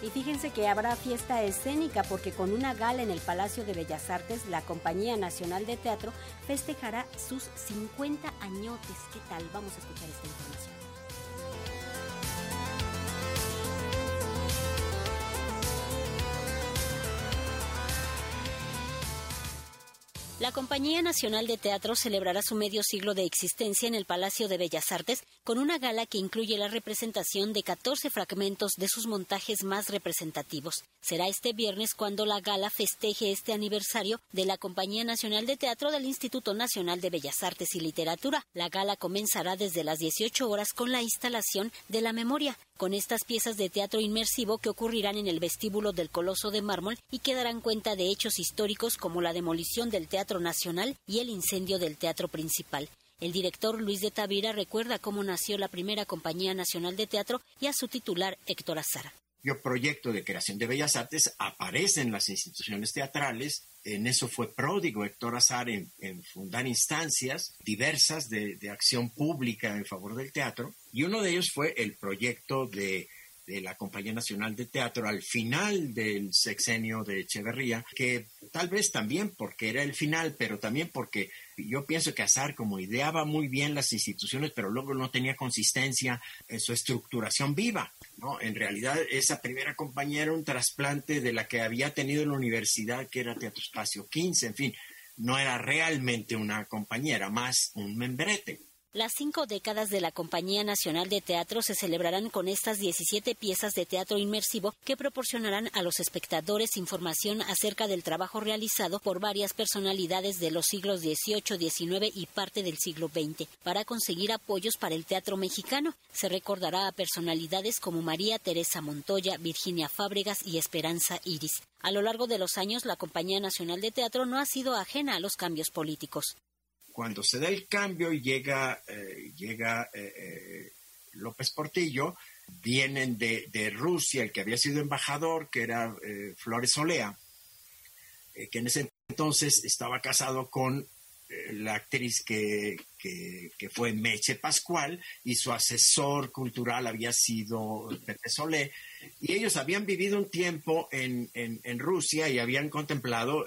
Y fíjense que habrá fiesta escénica porque con una gala en el Palacio de Bellas Artes, la Compañía Nacional de Teatro festejará sus 50 añotes. ¿Qué tal? Vamos a escuchar esta información. La Compañía Nacional de Teatro celebrará su medio siglo de existencia en el Palacio de Bellas Artes con una gala que incluye la representación de 14 fragmentos de sus montajes más representativos. Será este viernes cuando la gala festeje este aniversario de la Compañía Nacional de Teatro del Instituto Nacional de Bellas Artes y Literatura. La gala comenzará desde las 18 horas con la instalación de la memoria, con estas piezas de teatro inmersivo que ocurrirán en el vestíbulo del Coloso de Mármol y que darán cuenta de hechos históricos como la demolición del Teatro Nacional y el incendio del Teatro Principal. El director Luis de Tavira recuerda cómo nació la primera Compañía Nacional de Teatro y a su titular Héctor Azar. Yo proyecto de creación de bellas artes aparece en las instituciones teatrales. En eso fue pródigo Héctor Azar en, fundar instancias diversas de, de acción pública en favor del teatro. Y uno de ellos fue el proyecto de de la Compañía Nacional de Teatro al final del sexenio de Echeverría, que tal vez también porque era el final, pero también porque yo pienso que Azar como ideaba muy bien las instituciones, pero luego no tenía consistencia en su estructuración viva. ¿no? En realidad esa primera compañía era un trasplante de la que había tenido en la universidad, que era Teatro Espacio 15, en fin, no era realmente una compañía, era más un membrete. Las cinco décadas de la Compañía Nacional de Teatro se celebrarán con estas 17 piezas de teatro inmersivo que proporcionarán a los espectadores información acerca del trabajo realizado por varias personalidades de los siglos XVIII, XIX y parte del siglo XX para conseguir apoyos para el teatro mexicano. Se recordará a personalidades como María Teresa Montoya, Virginia Fábregas y Esperanza Iris. A lo largo de los años, la Compañía Nacional de Teatro no ha sido ajena a los cambios políticos cuando se da el cambio y llega, eh, llega eh, eh, López Portillo, vienen de, Rusia, el que había sido embajador, que era Flores Olea, que en ese entonces estaba casado con la actriz que, fue Meche Pascual y su asesor cultural había sido Pepe Solé. Y ellos habían vivido un tiempo en, en Rusia y habían contemplado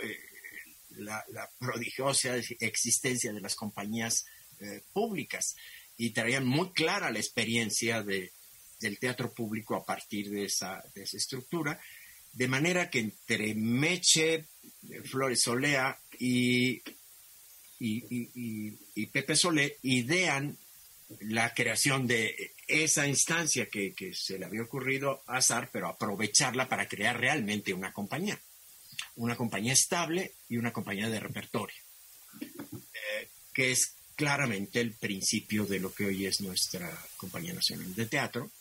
la, prodigiosa existencia de las compañías eh, públicas. Y traían muy clara la experiencia de, del teatro público a partir de esa, estructura, de manera que entre Meche, Flores Solea y, y, Pepe Solé idean la creación de esa instancia que, que, se le había ocurrido a Azar, pero aprovecharla para crear realmente una compañía una compañía estable y una compañía de repertorio, eh, que es claramente el principio de lo que hoy es nuestra Compañía Nacional de Teatro.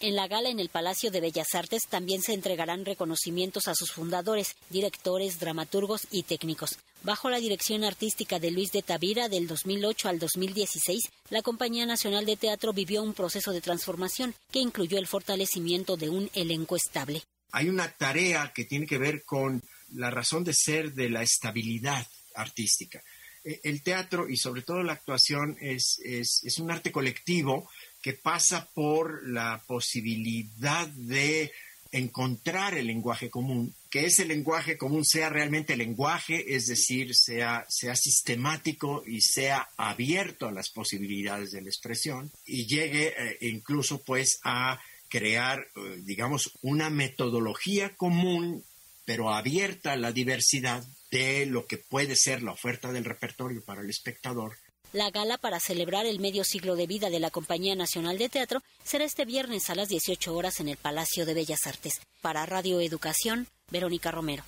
En la gala en el Palacio de Bellas Artes también se entregarán reconocimientos a sus fundadores, directores, dramaturgos y técnicos. Bajo la dirección artística de Luis de Tavira del 2008 al 2016, la Compañía Nacional de Teatro vivió un proceso de transformación que incluyó el fortalecimiento de un elenco estable. Hay una tarea que tiene que ver con la razón de ser de la estabilidad artística. E, el teatro y sobre todo la actuación es, es, un arte colectivo que pasa por la posibilidad de encontrar el lenguaje común, que ese lenguaje común sea realmente lenguaje, es decir, sea, sea sistemático y sea abierto a las posibilidades de la expresión y llegue eh, incluso pues a crear, eh, digamos, una metodología común pero abierta a la diversidad de lo que puede ser la oferta del repertorio para el espectador. La gala para celebrar el medio siglo de vida de la Compañía Nacional de Teatro será este viernes a las 18 horas en el Palacio de Bellas Artes. Para Radio Educación, Verónica Romero.